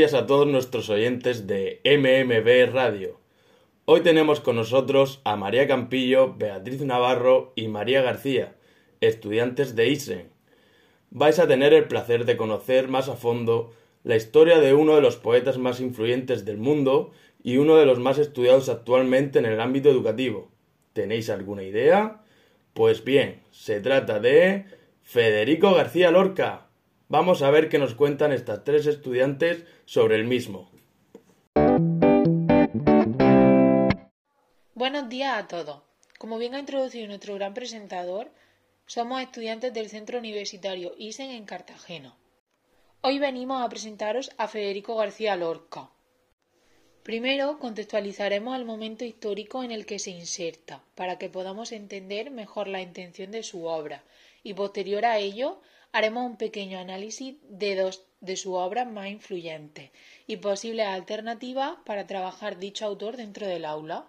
días a todos nuestros oyentes de MMB Radio. Hoy tenemos con nosotros a María Campillo, Beatriz Navarro y María García, estudiantes de ISEN. Vais a tener el placer de conocer más a fondo la historia de uno de los poetas más influyentes del mundo y uno de los más estudiados actualmente en el ámbito educativo. ¿Tenéis alguna idea? Pues bien, se trata de Federico García Lorca. Vamos a ver qué nos cuentan estas tres estudiantes sobre el mismo. Buenos días a todos. Como bien ha introducido nuestro gran presentador, somos estudiantes del Centro Universitario ISEN en Cartagena. Hoy venimos a presentaros a Federico García Lorca. Primero contextualizaremos el momento histórico en el que se inserta, para que podamos entender mejor la intención de su obra, y posterior a ello haremos un pequeño análisis de dos de sus obras más influyentes y posibles alternativas para trabajar dicho autor dentro del aula.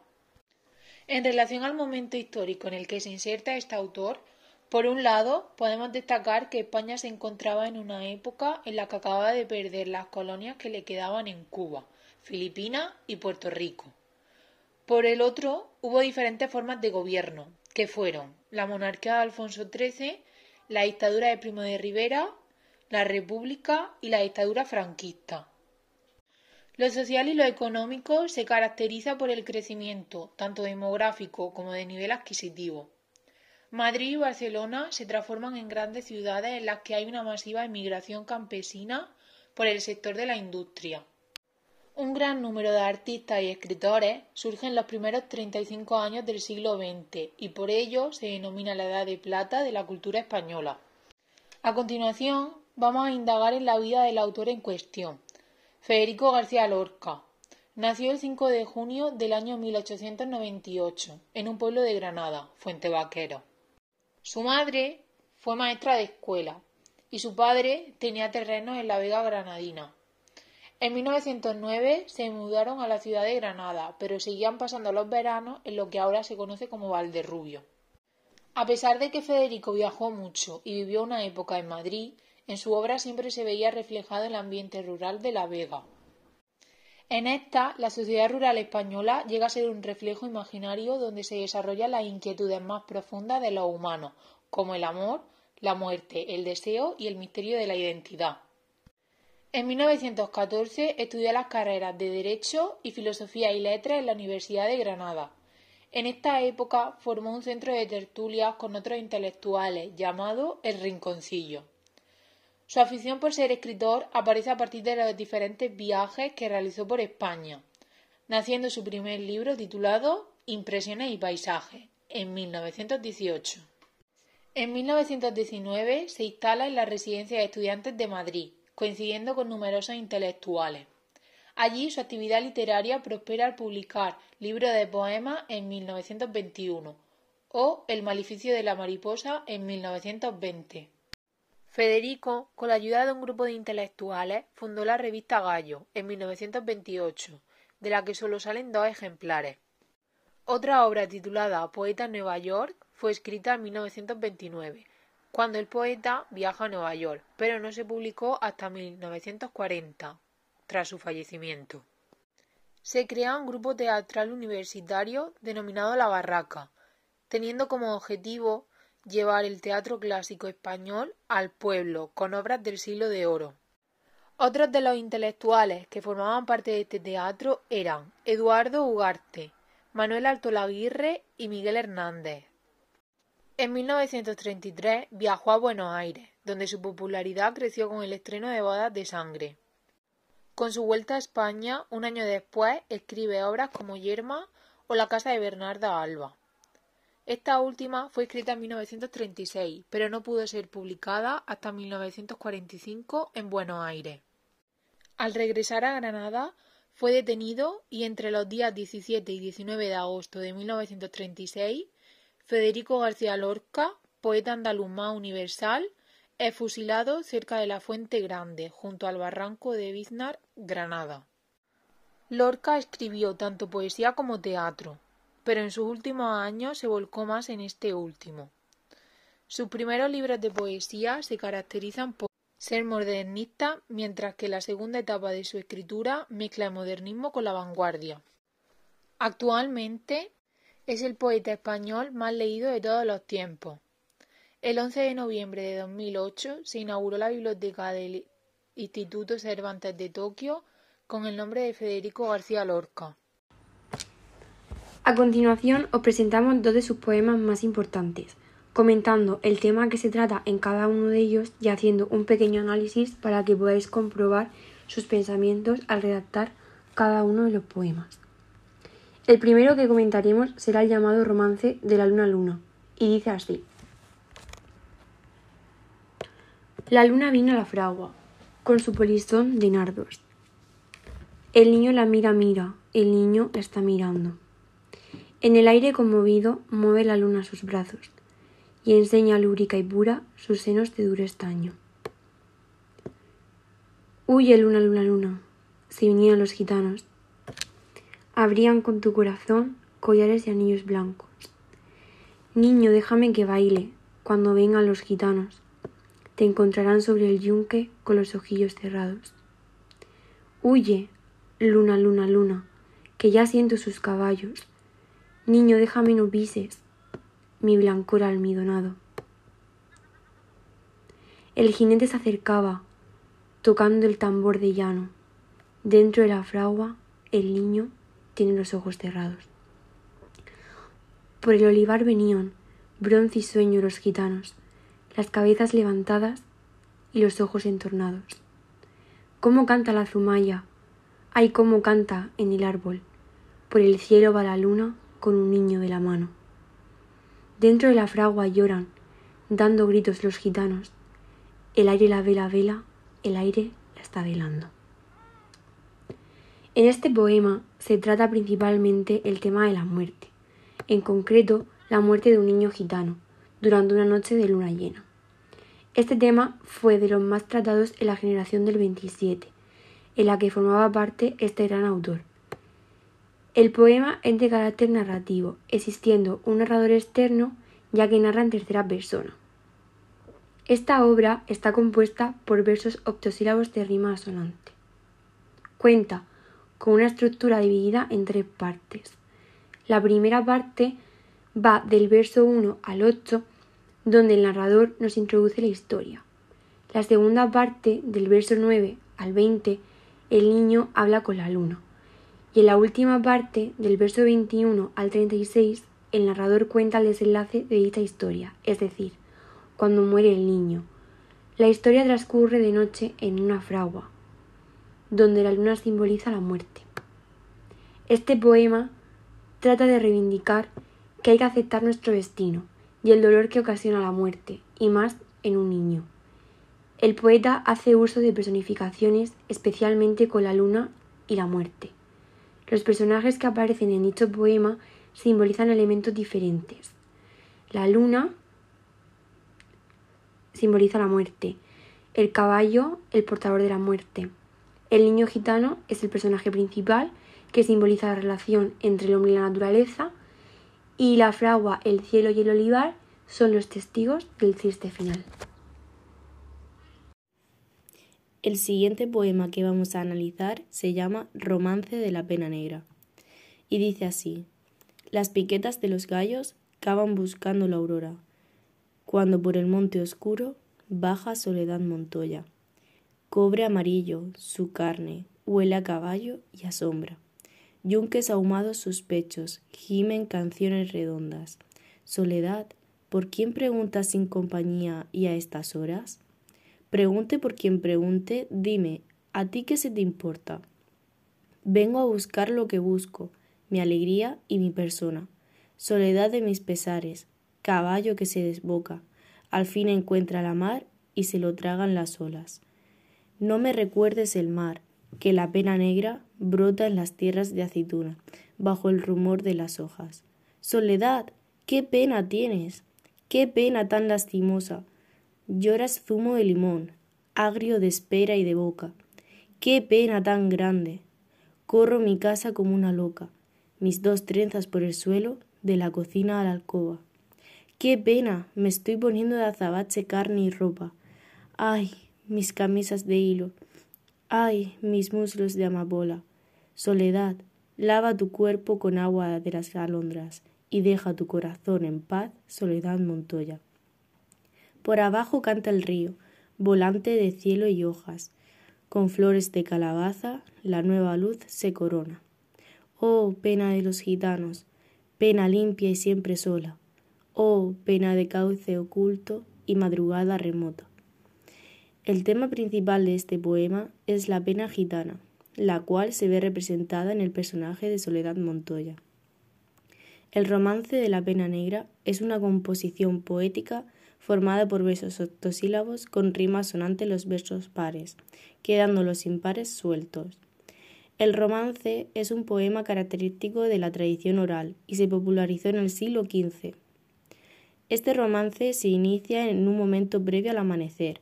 En relación al momento histórico en el que se inserta este autor, por un lado, podemos destacar que España se encontraba en una época en la que acababa de perder las colonias que le quedaban en Cuba, Filipinas y Puerto Rico. Por el otro, hubo diferentes formas de gobierno, que fueron la monarquía de Alfonso XIII, la dictadura de Primo de Rivera, la república y la dictadura franquista. Lo social y lo económico se caracteriza por el crecimiento tanto demográfico como de nivel adquisitivo. Madrid y Barcelona se transforman en grandes ciudades en las que hay una masiva emigración campesina por el sector de la industria. Un gran número de artistas y escritores surgen en los primeros 35 años del siglo XX y por ello se denomina la Edad de Plata de la cultura española. A continuación, vamos a indagar en la vida del autor en cuestión, Federico García Lorca. Nació el 5 de junio del año 1898 en un pueblo de Granada, Fuente Vaquero. Su madre fue maestra de escuela y su padre tenía terrenos en la Vega Granadina. En 1909 se mudaron a la ciudad de Granada, pero seguían pasando los veranos en lo que ahora se conoce como Valderrubio. A pesar de que Federico viajó mucho y vivió una época en Madrid, en su obra siempre se veía reflejado el ambiente rural de La Vega. En esta, la sociedad rural española llega a ser un reflejo imaginario donde se desarrollan las inquietudes más profundas de los humanos, como el amor, la muerte, el deseo y el misterio de la identidad. En 1914 estudió las carreras de Derecho y Filosofía y Letras en la Universidad de Granada. En esta época formó un centro de tertulias con otros intelectuales llamado El Rinconcillo. Su afición por ser escritor aparece a partir de los diferentes viajes que realizó por España, naciendo su primer libro titulado Impresiones y Paisajes en 1918. En 1919 se instala en la Residencia de Estudiantes de Madrid, coincidiendo con numerosos intelectuales. Allí su actividad literaria prospera al publicar libros de poemas en 1921 o El maleficio de la mariposa en 1920. Federico, con la ayuda de un grupo de intelectuales, fundó la revista Gallo en 1928, de la que solo salen dos ejemplares. Otra obra titulada Poeta en Nueva York fue escrita en 1929 cuando el poeta viaja a Nueva York, pero no se publicó hasta 1940, tras su fallecimiento. Se crea un grupo teatral universitario denominado La Barraca, teniendo como objetivo llevar el teatro clásico español al pueblo con obras del siglo de oro. Otros de los intelectuales que formaban parte de este teatro eran Eduardo Ugarte, Manuel Altolaguirre y Miguel Hernández. En 1933 viajó a Buenos Aires, donde su popularidad creció con el estreno de Bodas de Sangre. Con su vuelta a España, un año después, escribe obras como Yerma o La casa de Bernarda Alba. Esta última fue escrita en 1936, pero no pudo ser publicada hasta 1945 en Buenos Aires. Al regresar a Granada, fue detenido y entre los días 17 y 19 de agosto de 1936 Federico García Lorca, poeta andaluz universal, es fusilado cerca de la Fuente Grande, junto al barranco de Biznar, Granada. Lorca escribió tanto poesía como teatro, pero en sus últimos años se volcó más en este último. Sus primeros libros de poesía se caracterizan por ser modernista, mientras que la segunda etapa de su escritura mezcla el modernismo con la vanguardia. Actualmente es el poeta español más leído de todos los tiempos. El 11 de noviembre de 2008 se inauguró la biblioteca del Instituto Cervantes de Tokio con el nombre de Federico García Lorca. A continuación os presentamos dos de sus poemas más importantes, comentando el tema que se trata en cada uno de ellos y haciendo un pequeño análisis para que podáis comprobar sus pensamientos al redactar cada uno de los poemas. El primero que comentaremos será el llamado romance de la luna luna, y dice así. La luna vino a la fragua, con su polizón de nardos. El niño la mira, mira, el niño la está mirando. En el aire conmovido mueve la luna sus brazos y enseña lúbrica y pura sus senos de duro estaño. Huye luna, luna, luna, si vinieran los gitanos. Habrían con tu corazón collares y anillos blancos. Niño, déjame que baile cuando vengan los gitanos. Te encontrarán sobre el yunque con los ojillos cerrados. Huye, luna, luna, luna, que ya siento sus caballos. Niño, déjame no pises, mi blancura almidonado. El jinete se acercaba, tocando el tambor de llano. Dentro de la fragua, el niño tiene los ojos cerrados. Por el olivar venían, bronce y sueño los gitanos, las cabezas levantadas y los ojos entornados. ¿Cómo canta la zumaya? Ay, cómo canta en el árbol. Por el cielo va la luna con un niño de la mano. Dentro de la fragua lloran, dando gritos los gitanos. El aire la vela vela, el aire la está velando. En este poema se trata principalmente el tema de la muerte, en concreto la muerte de un niño gitano, durante una noche de luna llena. Este tema fue de los más tratados en la generación del 27, en la que formaba parte este gran autor, el poema es de carácter narrativo, existiendo un narrador externo ya que narra en tercera persona. Esta obra está compuesta por versos octosílabos de rima asonante. Cuenta con una estructura dividida en tres partes. La primera parte va del verso 1 al 8, donde el narrador nos introduce la historia. La segunda parte, del verso 9 al 20, el niño habla con la luna y en la última parte, del verso 21 al 36, el narrador cuenta el desenlace de dicha historia, es decir, cuando muere el niño. La historia transcurre de noche en una fragua, donde la luna simboliza la muerte. Este poema trata de reivindicar que hay que aceptar nuestro destino y el dolor que ocasiona la muerte, y más en un niño. El poeta hace uso de personificaciones especialmente con la luna y la muerte. Los personajes que aparecen en dicho poema simbolizan elementos diferentes. La luna simboliza la muerte, el caballo el portador de la muerte. El niño gitano es el personaje principal que simboliza la relación entre el hombre y la naturaleza y la fragua, el cielo y el olivar son los testigos del triste final. El siguiente poema que vamos a analizar se llama Romance de la Pena Negra y dice así, Las piquetas de los gallos cavan buscando la aurora, cuando por el monte oscuro baja Soledad Montoya. Cobre amarillo, su carne, huele a caballo y a sombra. Yunques ahumados sus pechos, gimen canciones redondas. Soledad, ¿por quién preguntas sin compañía y a estas horas? Pregunte por quien pregunte, dime, ¿a ti qué se te importa? Vengo a buscar lo que busco, mi alegría y mi persona, soledad de mis pesares, caballo que se desboca, al fin encuentra la mar y se lo tragan las olas. No me recuerdes el mar, que la pena negra brota en las tierras de aceituna, bajo el rumor de las hojas. Soledad, qué pena tienes, qué pena tan lastimosa, Lloras zumo de limón, agrio de espera y de boca. ¡Qué pena tan grande! Corro mi casa como una loca, mis dos trenzas por el suelo, de la cocina a la alcoba. ¡Qué pena! Me estoy poniendo de azabache carne y ropa. ¡Ay! Mis camisas de hilo. Ay, mis muslos de amapola. Soledad, lava tu cuerpo con agua de las alondras y deja tu corazón en paz, Soledad Montoya. Por abajo canta el río, volante de cielo y hojas. Con flores de calabaza, la nueva luz se corona. Oh, pena de los gitanos, pena limpia y siempre sola. Oh, pena de cauce oculto y madrugada remota. El tema principal de este poema es la pena gitana, la cual se ve representada en el personaje de Soledad Montoya. El romance de la pena negra es una composición poética formada por versos octosílabos con rimas sonantes los versos pares, quedando los impares sueltos. El romance es un poema característico de la tradición oral y se popularizó en el siglo XV. Este romance se inicia en un momento previo al amanecer.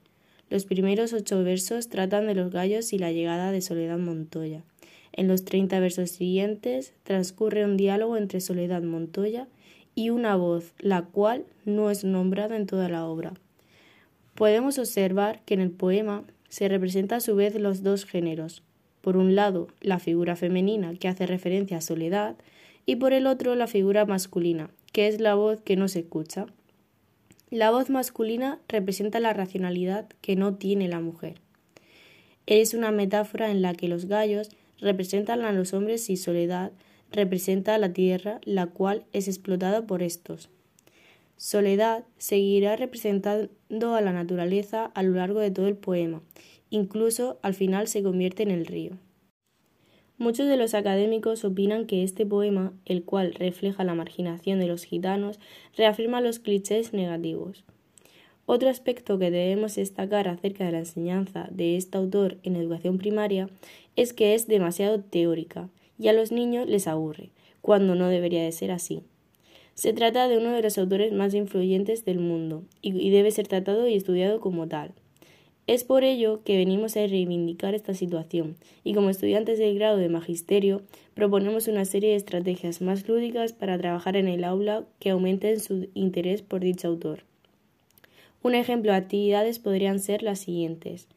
Los primeros ocho versos tratan de los gallos y la llegada de Soledad Montoya. En los treinta versos siguientes transcurre un diálogo entre Soledad Montoya y una voz, la cual no es nombrada en toda la obra. Podemos observar que en el poema se representa a su vez los dos géneros. Por un lado, la figura femenina, que hace referencia a Soledad, y por el otro, la figura masculina, que es la voz que no se escucha. La voz masculina representa la racionalidad que no tiene la mujer. Es una metáfora en la que los gallos representan a los hombres y Soledad representa a la tierra, la cual es explotada por estos. Soledad seguirá representando a la naturaleza a lo largo de todo el poema, incluso al final se convierte en el río. Muchos de los académicos opinan que este poema, el cual refleja la marginación de los gitanos, reafirma los clichés negativos. Otro aspecto que debemos destacar acerca de la enseñanza de este autor en educación primaria es que es demasiado teórica y a los niños les aburre, cuando no debería de ser así. Se trata de uno de los autores más influyentes del mundo y debe ser tratado y estudiado como tal. Es por ello que venimos a reivindicar esta situación y como estudiantes del grado de Magisterio proponemos una serie de estrategias más lúdicas para trabajar en el aula que aumenten su interés por dicho autor. Un ejemplo de actividades podrían ser las siguientes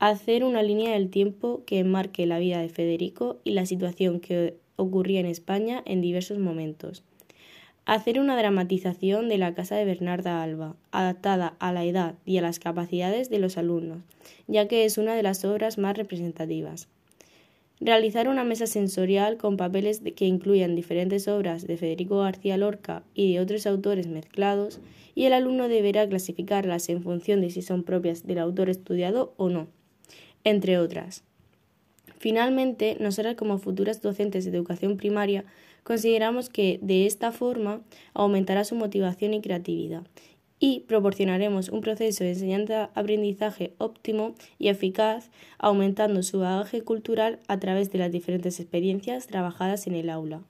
hacer una línea del tiempo que enmarque la vida de Federico y la situación que ocurría en España en diversos momentos. Hacer una dramatización de la casa de Bernarda Alba, adaptada a la edad y a las capacidades de los alumnos, ya que es una de las obras más representativas. Realizar una mesa sensorial con papeles que incluyan diferentes obras de Federico García Lorca y de otros autores mezclados, y el alumno deberá clasificarlas en función de si son propias del autor estudiado o no entre otras. Finalmente, nosotras como futuras docentes de educación primaria Consideramos que de esta forma aumentará su motivación y creatividad y proporcionaremos un proceso de enseñanza-aprendizaje óptimo y eficaz, aumentando su bagaje cultural a través de las diferentes experiencias trabajadas en el aula.